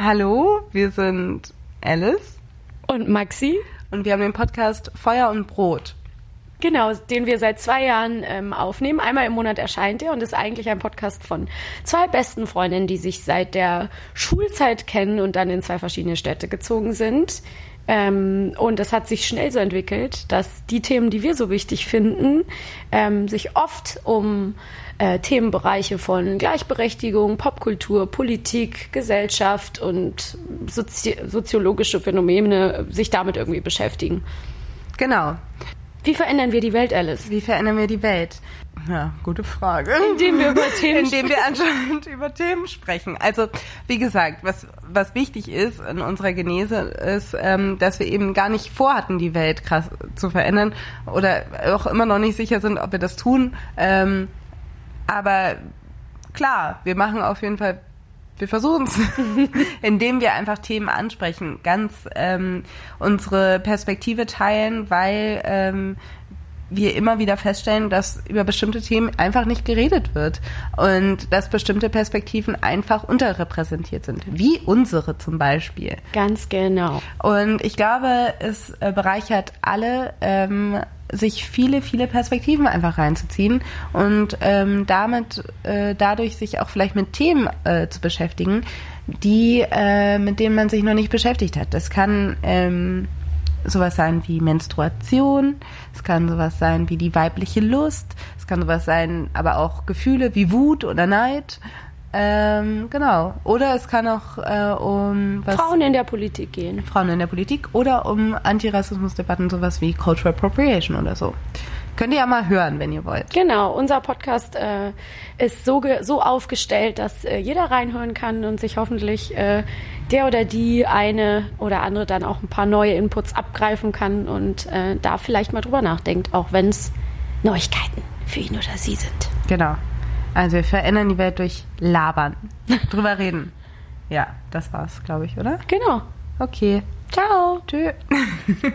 Hallo, wir sind Alice und Maxi und wir haben den Podcast Feuer und Brot. Genau, den wir seit zwei Jahren ähm, aufnehmen. Einmal im Monat erscheint er und ist eigentlich ein Podcast von zwei besten Freundinnen, die sich seit der Schulzeit kennen und dann in zwei verschiedene Städte gezogen sind. Ähm, und es hat sich schnell so entwickelt, dass die Themen, die wir so wichtig finden, ähm, sich oft um äh, Themenbereiche von Gleichberechtigung, Popkultur, Politik, Gesellschaft und sozi soziologische Phänomene sich damit irgendwie beschäftigen. Genau. Wie verändern wir die Welt, Alice? Wie verändern wir die Welt? Ja, gute Frage. Indem wir über Themen Indem wir anscheinend über Themen sprechen. Also, wie gesagt, was, was wichtig ist in unserer Genese, ist, ähm, dass wir eben gar nicht vorhatten, die Welt krass zu verändern oder auch immer noch nicht sicher sind, ob wir das tun. Ähm, aber klar, wir machen auf jeden Fall wir versuchen es, indem wir einfach Themen ansprechen, ganz ähm, unsere Perspektive teilen, weil ähm, wir immer wieder feststellen, dass über bestimmte Themen einfach nicht geredet wird und dass bestimmte Perspektiven einfach unterrepräsentiert sind, wie unsere zum Beispiel. Ganz genau. Und ich glaube, es äh, bereichert alle, ähm, sich viele, viele Perspektiven einfach reinzuziehen und ähm, damit äh, dadurch sich auch vielleicht mit Themen äh, zu beschäftigen, die äh, mit denen man sich noch nicht beschäftigt hat. Das kann ähm, sowas sein wie Menstruation, es kann sowas sein wie die weibliche Lust, es kann sowas sein, aber auch Gefühle wie Wut oder Neid. Ähm, genau. Oder es kann auch äh, um was Frauen in der Politik gehen. Frauen in der Politik oder um Antirassismusdebatten, sowas wie Cultural Appropriation oder so. Könnt ihr ja mal hören, wenn ihr wollt. Genau, unser Podcast äh, ist so, so aufgestellt, dass äh, jeder reinhören kann und sich hoffentlich äh, der oder die eine oder andere dann auch ein paar neue Inputs abgreifen kann und äh, da vielleicht mal drüber nachdenkt, auch wenn es Neuigkeiten für ihn oder sie sind. Genau. Also wir verändern die Welt durch Labern. drüber reden. Ja, das war's, glaube ich, oder? Genau. Okay. Ciao. Tschö.